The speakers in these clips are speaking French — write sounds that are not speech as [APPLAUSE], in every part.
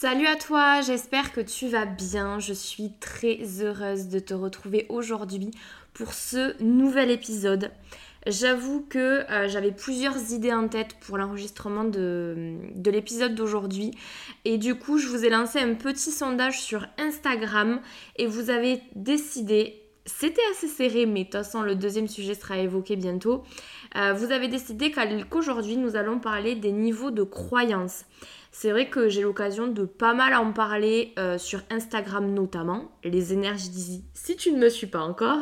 Salut à toi, j'espère que tu vas bien. Je suis très heureuse de te retrouver aujourd'hui pour ce nouvel épisode. J'avoue que euh, j'avais plusieurs idées en tête pour l'enregistrement de, de l'épisode d'aujourd'hui et du coup je vous ai lancé un petit sondage sur Instagram et vous avez décidé, c'était assez serré mais de toute façon le deuxième sujet sera évoqué bientôt, euh, vous avez décidé qu'aujourd'hui nous allons parler des niveaux de croyance. C'est vrai que j'ai l'occasion de pas mal en parler euh, sur Instagram notamment, les énergies d'Easy, si tu ne me suis pas encore.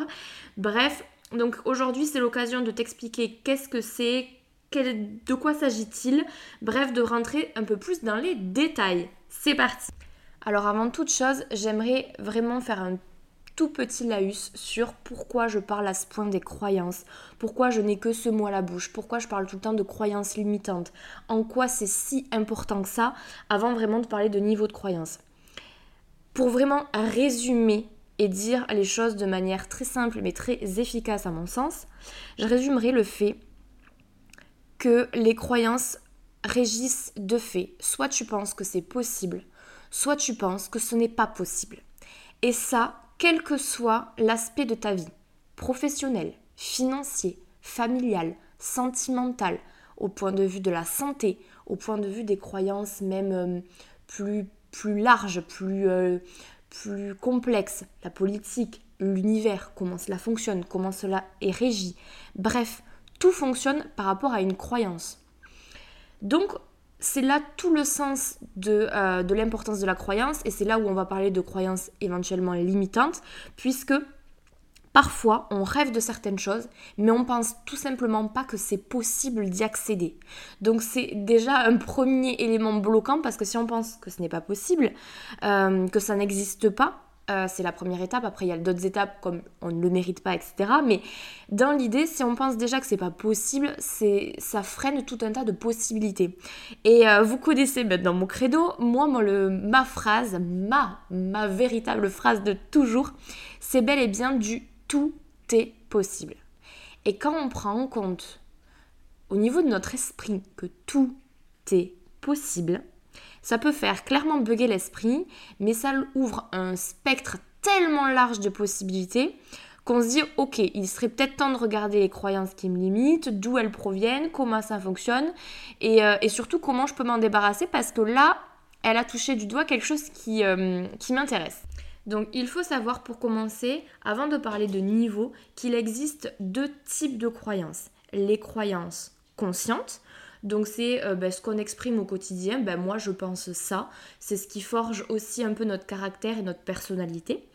Bref, donc aujourd'hui c'est l'occasion de t'expliquer qu'est-ce que c'est, de quoi s'agit-il, bref, de rentrer un peu plus dans les détails. C'est parti Alors avant toute chose, j'aimerais vraiment faire un tout petit laïus sur pourquoi je parle à ce point des croyances, pourquoi je n'ai que ce mot à la bouche, pourquoi je parle tout le temps de croyances limitantes, en quoi c'est si important que ça, avant vraiment de parler de niveau de croyance. Pour vraiment résumer et dire les choses de manière très simple mais très efficace à mon sens, je résumerai le fait que les croyances régissent de fait. Soit tu penses que c'est possible, soit tu penses que ce n'est pas possible. Et ça, quel que soit l'aspect de ta vie, professionnel, financier, familial, sentimental, au point de vue de la santé, au point de vue des croyances même euh, plus, plus larges, plus, euh, plus complexes, la politique, l'univers, comment cela fonctionne, comment cela est régi. Bref, tout fonctionne par rapport à une croyance. Donc, c'est là tout le sens euh, de, l'importance de la croyance et c'est là où on va parler de croyances éventuellement limitantes puisque Parfois, on rêve de certaines choses, mais on pense tout simplement pas que c'est possible d'y accéder. Donc c'est déjà un premier élément bloquant parce que si on pense que ce n'est pas possible, euh, que ça n'existe pas, euh, c'est la première étape. Après, il y a d'autres étapes comme on ne le mérite pas, etc. Mais dans l'idée, si on pense déjà que c'est pas possible, ça freine tout un tas de possibilités. Et euh, vous connaissez maintenant mon credo. Moi, ma phrase, ma véritable phrase de toujours, c'est bel et bien du tout est possible. Et quand on prend en compte au niveau de notre esprit que tout est possible, ça peut faire clairement bugger l'esprit, mais ça ouvre un spectre tellement large de possibilités qu'on se dit ok, il serait peut-être temps de regarder les croyances qui me limitent, d'où elles proviennent, comment ça fonctionne, et, euh, surtout comment je peux m'en débarrasser parce que là, elle a touché du doigt quelque chose euh, qui m'intéresse. Donc il faut savoir pour commencer, avant de parler de niveau, qu'il existe deux types de croyances. Les croyances conscientes, donc c'est euh, ben, ce qu'on exprime au quotidien. Ben, moi je pense ça. C'est ce qui forge aussi un peu notre caractère et notre personnalité.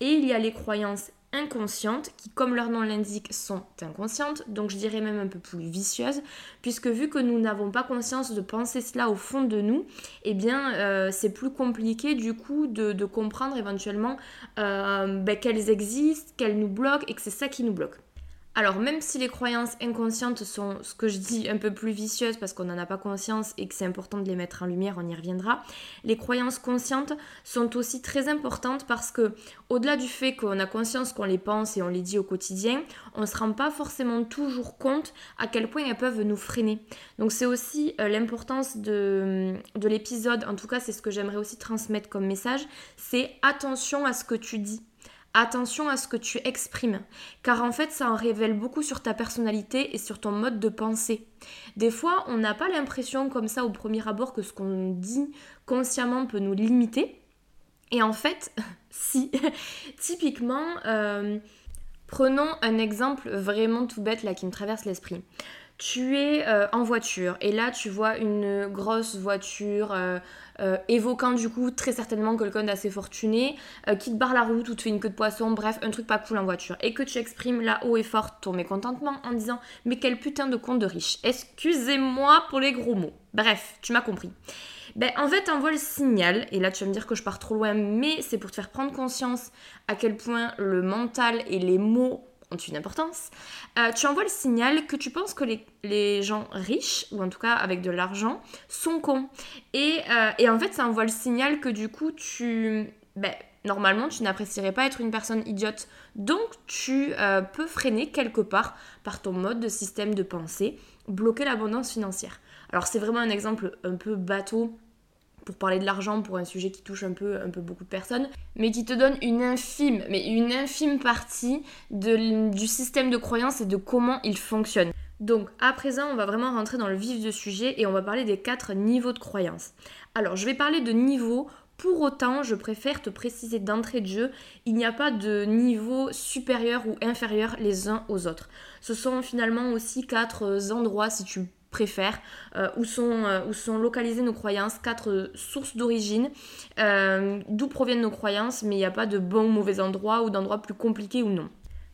Et il y a les croyances inconscientes qui, comme leur nom l'indique, sont inconscientes, donc je dirais même un peu plus vicieuses, puisque vu que nous n'avons pas conscience de penser cela au fond de nous, eh bien euh, c'est plus compliqué du coup de, comprendre éventuellement euh, ben, qu'elles existent, qu'elles nous bloquent et que c'est ça qui nous bloque. Alors même si les croyances inconscientes sont ce que je dis un peu plus vicieuses parce qu'on n'en a pas conscience et que c'est important de les mettre en lumière, on y reviendra, les croyances conscientes sont aussi très importantes parce que au-delà du fait qu'on a conscience qu'on les pense et on les dit au quotidien, on ne se rend pas forcément toujours compte à quel point elles peuvent nous freiner. Donc c'est aussi euh, l'importance de, de l'épisode, en tout cas c'est ce que j'aimerais aussi transmettre comme message, c'est attention à ce que tu dis Attention à ce que tu exprimes, car en fait ça en révèle beaucoup sur ta personnalité et sur ton mode de pensée. Des fois, on n'a pas l'impression comme ça au premier abord que ce qu'on dit consciemment peut nous limiter. Et en fait, [LAUGHS] si, typiquement, euh, prenons un exemple vraiment tout bête là qui me traverse l'esprit tu es euh, en voiture et là tu vois une grosse voiture euh, euh, évoquant du coup très certainement quelqu'un d'assez fortuné qui te barre la route ou te fait une queue de poisson, bref un truc pas cool en voiture et que tu exprimes là haut et fort ton mécontentement en disant mais quel putain de compte de riche. Excusez-moi pour les gros mots. Bref, tu m'as compris. ben, En fait, envoie le signal, et là tu vas me dire que je pars trop loin, mais c'est pour te faire prendre conscience à quel point le mental et les mots ont une importance. Euh, tu envoies le signal que tu penses que les, gens riches, ou en tout cas avec de l'argent, sont cons. Et, euh, et, en fait, ça envoie le signal que du coup, tu... Ben, normalement, tu n'apprécierais pas être une personne idiote. Donc, tu euh, peux freiner quelque part par ton mode de système de pensée, bloquer l'abondance financière. Alors, c'est vraiment un exemple un peu bateau pour parler de l'argent pour un sujet qui touche un peu, un peu beaucoup de personnes, mais qui te donne une infime, mais une infime partie du système de croyance et de comment il fonctionne. Donc à présent, on va vraiment rentrer dans le vif du sujet et on va parler des quatre niveaux de croyance. Alors je vais parler de niveaux pour autant, je préfère te préciser d'entrée de jeu, il n'y a pas de niveau supérieur ou inférieur les uns aux autres. Ce sont finalement aussi quatre endroits, si tu préfères, euh, où, sont, euh, où sont localisées nos croyances, quatre sources d'origine, euh, d'où proviennent nos croyances, mais il n'y a pas de bon ou mauvais endroit ou d'endroit plus compliqué ou non.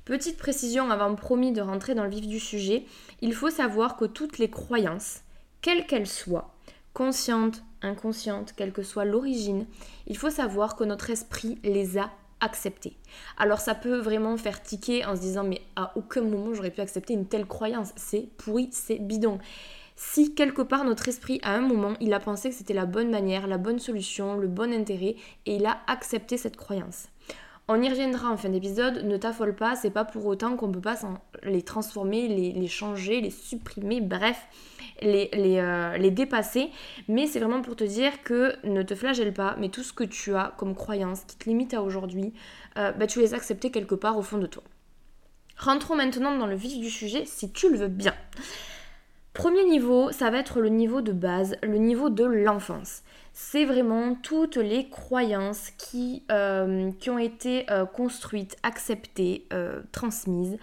Petite précision avant promis de rentrer dans le vif du sujet, il faut savoir que toutes les croyances, quelles qu'elles soient, conscientes, inconscientes, quelle que soit l'origine, il faut savoir que notre esprit les a acceptées. Alors ça peut vraiment faire tiquer en se disant mais à aucun moment j'aurais pu accepter une telle croyance, c'est pourri, c'est bidon. Si quelque part notre esprit à un moment il a pensé que c'était la bonne manière, la bonne solution, le bon intérêt et il a accepté cette croyance. On y reviendra en fin d'épisode, ne t'affole pas, c'est pas pour autant qu'on peut pas les transformer, les, changer, les supprimer, bref, les, euh, les, dépasser. Mais c'est vraiment pour te dire que ne te flagelle pas, mais tout ce que tu as comme croyance qui te limite à aujourd'hui, euh, bah, tu les as acceptées quelque part au fond de toi. Rentrons maintenant dans le vif du sujet si tu le veux bien. Premier niveau, ça va être le niveau de base, le niveau de l'enfance c'est vraiment toutes les croyances qui, euh, ont été euh, construites, acceptées, euh, transmises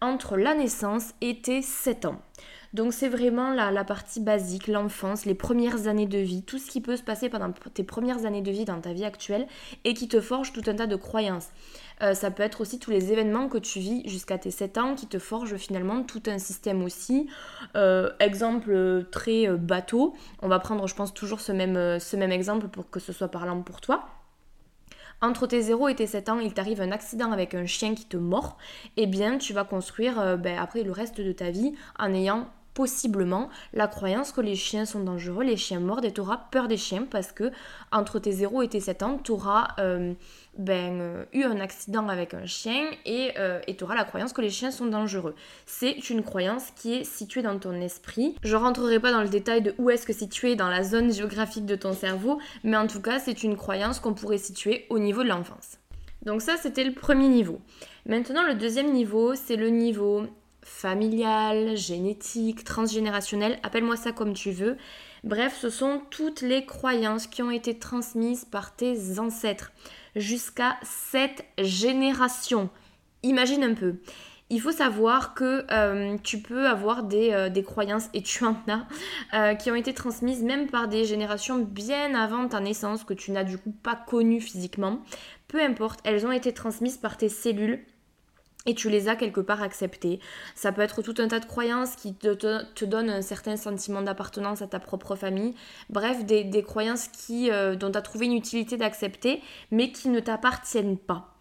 entre la naissance et tes 7 ans. Donc c'est vraiment la, la partie basique, l'enfance, les premières années de vie, tout ce qui peut se passer pendant tes premières années de vie dans ta vie actuelle et qui te forge tout un tas de croyances. Euh, ça peut être aussi tous les événements que tu vis jusqu'à tes 7 ans qui te forgent finalement tout un système aussi. Euh, exemple très euh, bateau, on va prendre je pense toujours ce même, exemple pour que ce soit parlant pour toi. Entre tes 0 et tes 7 ans, il t'arrive un accident avec un chien qui te mord, eh bien tu vas construire ben, après le reste de ta vie en ayant possiblement la croyance que les chiens sont dangereux, les chiens mordent et tu auras peur des chiens parce que entre tes 0 et tes 7 ans, tu auras euh, ben, euh, eu un accident avec un chien et euh, tu auras la croyance que les chiens sont dangereux. C'est une croyance qui est située dans ton esprit. Je rentrerai pas dans le détail de où est-ce que située dans la zone géographique de ton cerveau, mais en tout cas, c'est une croyance qu'on pourrait situer au niveau de l'enfance. Donc ça, c'était le premier niveau. Maintenant, le deuxième niveau, c'est le niveau familiale, génétique, transgénérationnelle, appelle-moi ça comme tu veux. Bref, ce sont toutes les croyances qui ont été transmises par tes ancêtres jusqu'à cette génération. Imagine un peu. Il faut savoir que euh, tu peux avoir euh, des, croyances, et tu en as, euh, qui ont été transmises même par des générations bien avant ta naissance, que tu n'as du coup pas connues physiquement. Peu importe, elles ont été transmises par tes cellules et tu les as quelque part acceptées. Ça peut être tout un tas de croyances qui te, te, donnent un certain sentiment d'appartenance à ta propre famille. Bref, des, croyances qui, euh, dont tu as trouvé une utilité d'accepter, mais qui ne t'appartiennent pas.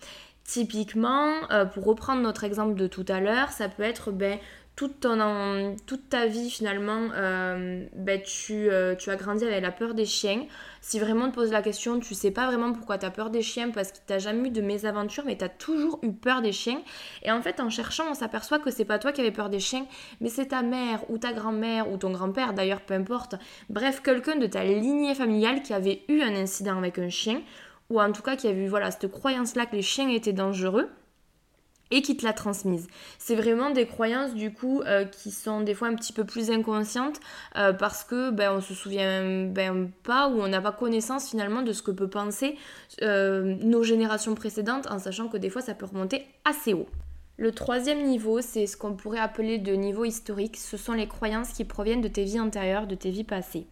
Typiquement, euh, pour reprendre notre exemple de tout à l'heure, ça peut être ben, toute, ta vie finalement, euh, ben, tu, euh, tu, as grandi avec la peur des chiens. Si vraiment on te pose la question, tu sais pas vraiment pourquoi tu as peur des chiens parce que tu jamais eu de mésaventures, mais tu as toujours eu peur des chiens. Et en fait, en cherchant, on s'aperçoit que c'est pas toi qui avais peur des chiens, mais c'est ta mère ou ta grand-mère ou ton grand-père d'ailleurs, peu importe. Bref, quelqu'un de ta lignée familiale qui avait eu un incident avec un chien ou en tout cas qui avait eu voilà, cette croyance-là que les chiens étaient dangereux et qui te l'a transmise. C'est vraiment des croyances du coup euh, qui sont des fois un petit peu plus inconscientes euh, parce que ben, on se souvient ben, pas ou on n'a pas connaissance finalement de ce que peut penser euh, nos générations précédentes en sachant que des fois ça peut remonter assez haut. Le troisième niveau, c'est ce qu'on pourrait appeler de niveau historique. Ce sont les croyances qui proviennent de tes vies antérieures, de tes vies passées.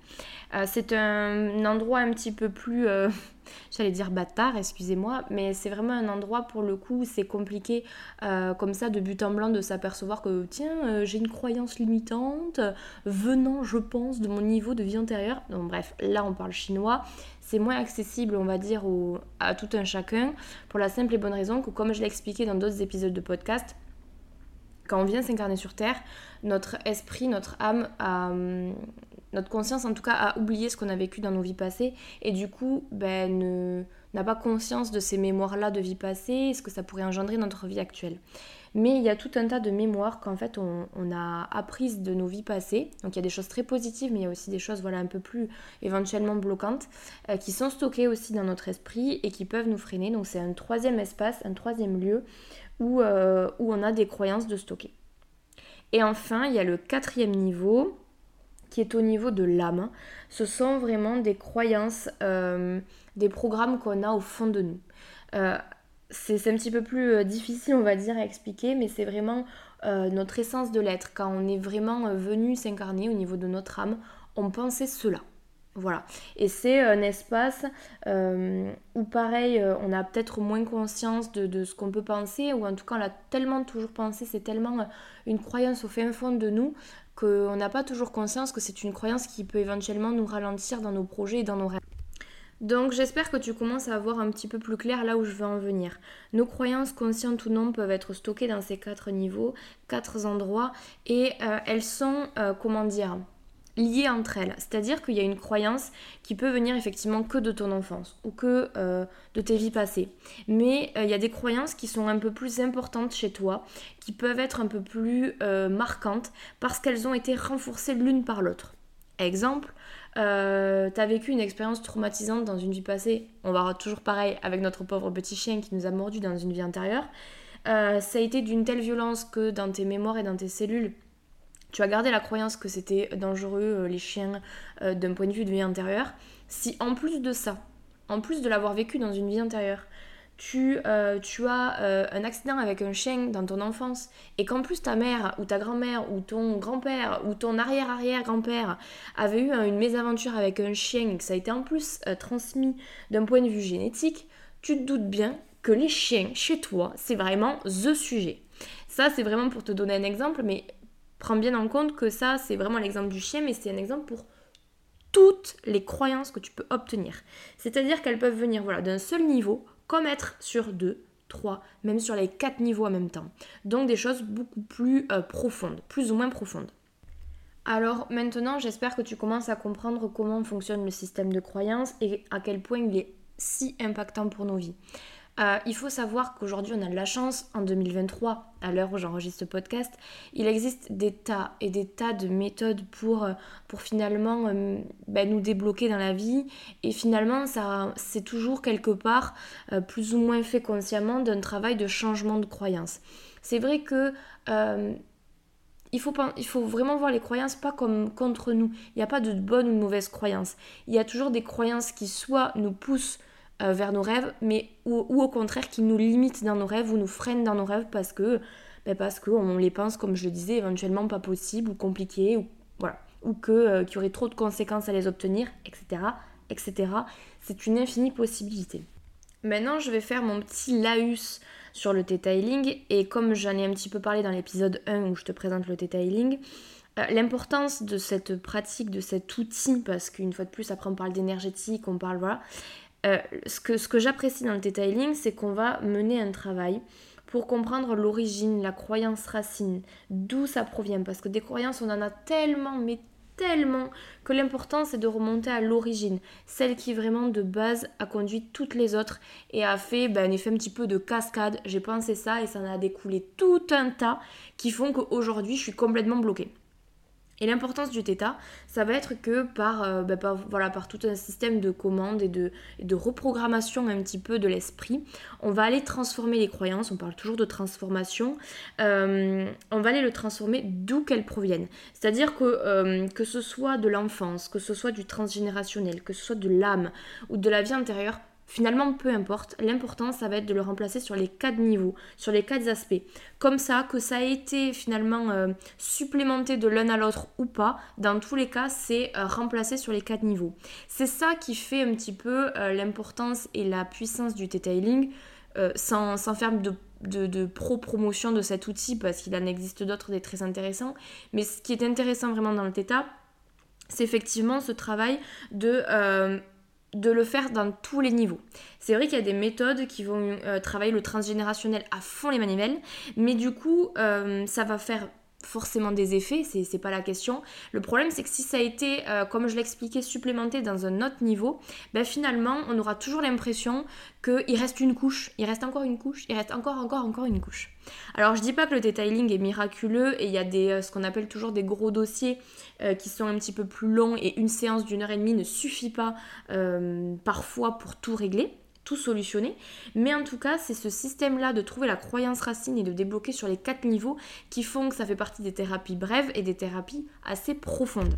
c'est un endroit un petit peu plus [LAUGHS] J'allais dire bâtard, excusez-moi, mais c'est vraiment un endroit pour le coup, c'est compliqué euh, comme ça de but en blanc de s'apercevoir que tiens, euh, j'ai une croyance limitante venant, je pense, de mon niveau de vie antérieure. Donc bref, là on parle chinois. C'est moins accessible, on va dire, à tout un chacun, pour la simple et bonne raison que, comme je l'ai expliqué dans d'autres épisodes de podcast, quand on vient s'incarner sur Terre, notre esprit, notre âme hum, notre conscience en tout cas a oublié ce qu'on a vécu dans nos vies passées et du coup ben, n'a pas conscience de ces mémoires-là de vie passée ce que ça pourrait engendrer dans notre vie actuelle. Mais il y a tout un tas de mémoires qu'en fait on, a apprises de nos vies passées. Donc il y a des choses très positives, mais il y a aussi des choses voilà, un peu plus éventuellement bloquantes euh, qui sont stockées aussi dans notre esprit et qui peuvent nous freiner. Donc c'est un troisième espace, un troisième lieu où, euh, où on a des croyances de stocker. Et enfin, il y a le quatrième niveau qui est au niveau de l'âme. Ce sont vraiment des croyances, euh, des programmes qu'on a au fond de nous. C'est un petit peu plus euh, difficile, on va dire, à expliquer, mais c'est vraiment notre essence de l'être. Quand on est vraiment venu s'incarner au niveau de notre âme, on pensait cela. Voilà. Et c'est un espace où, pareil, on a peut-être moins conscience de, de ce qu'on peut penser, ou en tout cas, on l'a tellement toujours pensé, c'est tellement une croyance au fin fond de nous qu'on n'a pas toujours conscience que c'est une croyance qui peut éventuellement nous ralentir dans nos projets et dans nos rêves. Donc j'espère que tu commences à voir un petit peu plus clair là où je veux en venir. Nos croyances, conscientes ou non, peuvent être stockées dans ces quatre niveaux, quatre endroits, et euh, elles sont, euh, comment dire, liées entre elles. C'est-à-dire qu'il y a une croyance qui peut venir effectivement que de ton enfance ou que euh, de tes vies passées. Mais il y a des croyances qui sont un peu plus importantes chez toi, qui peuvent être un peu plus marquantes parce qu'elles ont été renforcées l'une par l'autre. Exemple, tu as vécu une expérience traumatisante dans une vie passée, on va toujours pareil avec notre pauvre petit chien qui nous a mordu dans une vie antérieure. ça a été d'une telle violence que dans tes mémoires et dans tes cellules, tu as gardé la croyance que c'était dangereux euh, les chiens euh, d'un point de vue de vie intérieure, si en plus de ça, en plus de l'avoir vécu dans une vie intérieure, tu, euh, tu as un accident avec un chien dans ton enfance et qu'en plus ta mère ou ta grand-mère ou ton grand-père ou ton arrière-arrière-grand-père avait eu une mésaventure avec un chien et que ça a été en plus transmis d'un point de vue génétique, tu te doutes bien que les chiens chez toi, c'est vraiment the sujet. Ça, c'est vraiment pour te donner un exemple, mais prends bien en compte que ça, c'est vraiment l'exemple du chien, mais c'est un exemple pour toutes les croyances que tu peux obtenir. C'est-à-dire qu'elles peuvent venir voilà, d'un seul niveau, comme être sur deux, trois, même sur les quatre niveaux en même temps. Donc des choses beaucoup plus euh, profondes, plus ou moins profondes. Alors maintenant, j'espère que tu commences à comprendre comment fonctionne le système de croyances et à quel point il est si impactant pour nos vies. Euh, il faut savoir qu'aujourd'hui, on a de la chance, en 2023, à l'heure où j'enregistre ce podcast, il existe des tas et des tas de méthodes pour, euh, pour finalement euh, ben, nous débloquer dans la vie. Et finalement, c'est toujours quelque part, plus ou moins fait consciemment, d'un travail de changement de croyance. C'est vrai que... il faut, il faut, vraiment voir les croyances pas comme contre nous. Il n'y a pas de bonne ou de mauvaise croyance. Il y a toujours des croyances qui soit nous poussent euh, vers nos rêves, mais ou, au contraire qui nous limitent dans nos rêves ou nous freinent dans nos rêves parce que ben parce qu'on les pense, comme je le disais, éventuellement pas possible ou compliqué, ou voilà, ou que euh, qu'il y aurait trop de conséquences à les obtenir, etc., etc. C'est une infinie possibilité. Maintenant, je vais faire mon petit laus sur le detailing et comme j'en ai un petit peu parlé dans l'épisode 1 où je te présente le detailing, euh, l'importance de cette pratique, de cet outil, parce qu'une fois de plus, après on parle d'énergétique, on parle, voilà, euh, ce que, ce que j'apprécie dans le detailing, c'est qu'on va mener un travail pour comprendre l'origine, la croyance racine, d'où ça provient. Parce que des croyances, on en a tellement, mais tellement, que l'important c'est de remonter à l'origine, celle qui vraiment de base a conduit toutes les autres et a fait ben, un effet un petit peu de cascade. J'ai pensé ça et ça en a découlé tout un tas qui font qu'aujourd'hui je suis complètement bloquée. Et l'importance du θ, ça va être que par, euh, bah, voilà, par tout un système de commandes et de, de reprogrammation un petit peu de l'esprit, on va aller transformer les croyances, on parle toujours de transformation, euh, on va aller le transformer d'où qu'elles proviennent. C'est-à-dire que euh, que ce soit de l'enfance, que ce soit du transgénérationnel, que ce soit de l'âme ou de la vie intérieure, Finalement, peu importe. L'important, ça va être de le remplacer sur les quatre niveaux, sur les quatre aspects. Comme ça, que ça a été finalement euh, supplémenté de l'un à l'autre ou pas, dans tous les cas, c'est euh, remplacé sur les quatre niveaux. C'est ça qui fait un petit peu euh, l'importance et la puissance du detailing, sans, sans, faire de de, pro-promotion de cet outil parce qu'il en existe d'autres des très intéressants. Mais ce qui est intéressant vraiment dans le Theta, c'est effectivement ce travail de de le faire dans tous les niveaux. C'est vrai qu'il y a des méthodes qui vont euh, travailler le transgénérationnel à fond les manivelles, mais du coup, euh, ça va faire forcément des effets, c'est pas la question. Le problème, c'est que si ça a été, euh, comme je l'expliquais, supplémenté dans un autre niveau, ben finalement, on aura toujours l'impression qu'il reste une couche, il reste encore une couche, il reste encore, encore, encore une couche. Alors, je dis pas que le detailing est miraculeux et il y a des, euh, ce qu'on appelle toujours des gros dossiers euh, qui sont un petit peu plus longs et une séance d'une heure et demie ne suffit pas parfois pour tout régler tout solutionner. Mais en tout cas, c'est ce système-là de trouver la croyance racine et de débloquer sur les quatre niveaux qui font que ça fait partie des thérapies brèves et des thérapies assez profondes.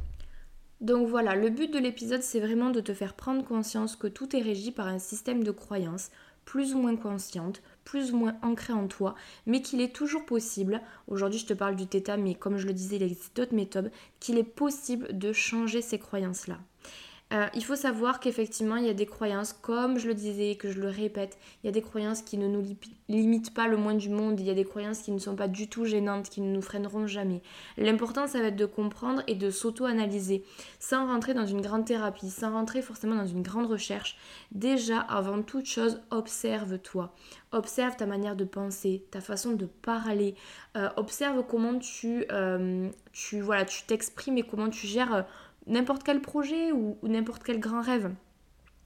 Donc voilà, le but de l'épisode, c'est vraiment de te faire prendre conscience que tout est régi par un système de croyances plus ou moins consciente, plus ou moins ancrée en toi, mais qu'il est toujours possible, aujourd'hui je te parle du theta, mais comme je le disais, il existe d'autres méthodes, qu'il est possible de changer ces croyances-là. Euh, il faut savoir qu'effectivement, il y a des croyances, comme je le disais, que je le répète, il y a des croyances qui ne nous limitent pas le moins du monde, il y a des croyances qui ne sont pas du tout gênantes, qui ne nous freineront jamais. L'important, ça va être de comprendre et de s'auto-analyser, sans rentrer dans une grande thérapie, sans rentrer forcément dans une grande recherche. Déjà, avant toute chose, observe-toi. Observe ta manière de penser, ta façon de parler. Euh, observe comment tu, euh, tu voilà, tu t'exprimes et comment tu gères n'importe quel projet ou, n'importe quel grand rêve.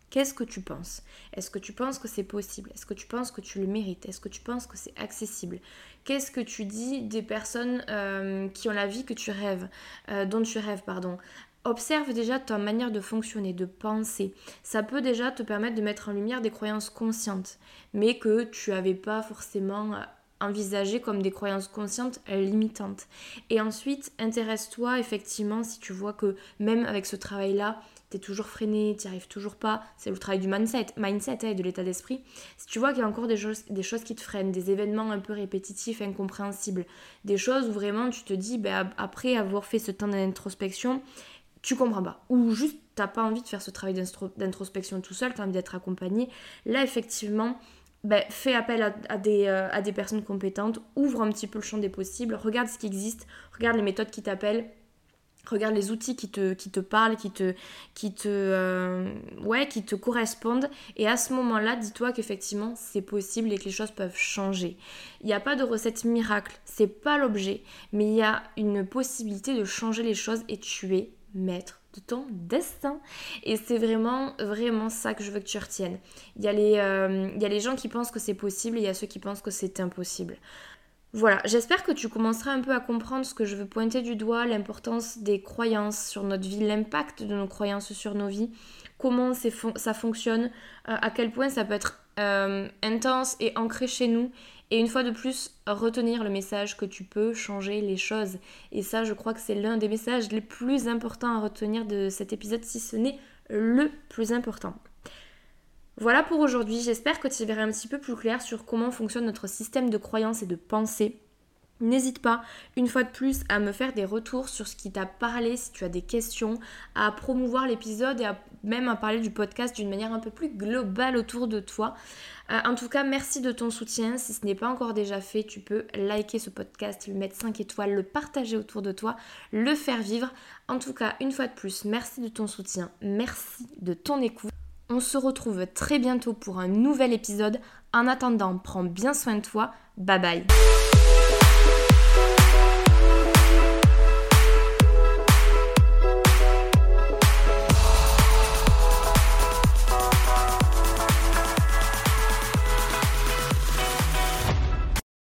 Qu'est-ce que tu penses? Est-ce que tu penses que c'est possible? Est-ce que tu penses que tu le mérites? Est-ce que tu penses que c'est accessible? Qu'est-ce que tu dis des personnes euh, qui ont la vie que tu rêves, euh, dont tu rêves, pardon? Observe déjà ta manière de fonctionner, de penser. Ça peut déjà te permettre de mettre en lumière des croyances conscientes, mais que tu n'avais pas forcément envisager comme des croyances conscientes limitantes. Et ensuite, intéresse-toi effectivement si tu vois que même avec ce travail-là, tu es toujours freiné, tu n'y arrives toujours pas, c'est le travail du mindset, mindset hein, et de l'état d'esprit. Si tu vois qu'il y a encore des choses, des choses qui te freinent, des événements un peu répétitifs, incompréhensibles, des choses où vraiment tu te dis, ben, après avoir fait ce temps d'introspection, tu comprends pas. Ou juste, t'as pas envie de faire ce travail d'introspection tout seul, tu as envie d'être accompagné. Là, effectivement, ben, fais appel à, des, euh, à, des, personnes compétentes, ouvre un petit peu le champ des possibles, regarde ce qui existe, regarde les méthodes qui t'appellent, regarde les outils qui te, qui parlent, qui te, qui, euh, qui te correspondent. Et à ce moment-là, dis-toi qu'effectivement, c'est possible et que les choses peuvent changer. Il n'y a pas de recette miracle, c'est pas l'objet, mais il y a une possibilité de changer les choses et tu es maître de ton destin. Et c'est vraiment, vraiment ça que je veux que tu retiennes. Il y, a les, euh, il y a les gens qui pensent que c'est possible et il y a ceux qui pensent que c'est impossible. Voilà, j'espère que tu commenceras un peu à comprendre ce que je veux pointer du doigt, l'importance des croyances sur notre vie, l'impact de nos croyances sur nos vies, comment ça fonctionne, euh, à quel point ça peut être euh, intense et ancré chez nous et une fois de plus, retenir le message que tu peux changer les choses. Et ça, je crois que c'est l'un des messages les plus importants à retenir de cet épisode, si ce n'est le plus important. Voilà pour aujourd'hui, j'espère que tu verras un petit peu plus clair sur comment fonctionne notre système de croyances et de pensée. N'hésite pas, une fois de plus, à me faire des retours sur ce qui t'a parlé, si tu as des questions, à promouvoir l'épisode et à même à parler du podcast d'une manière un peu plus globale autour de toi. Euh, en tout cas, merci de ton soutien. Si ce n'est pas encore déjà fait, tu peux liker ce podcast, lui mettre 5 étoiles, le partager autour de toi, le faire vivre. En tout cas, une fois de plus, merci de ton soutien, merci de ton écoute. On se retrouve très bientôt pour un nouvel épisode. En attendant, prends bien soin de toi. Bye bye.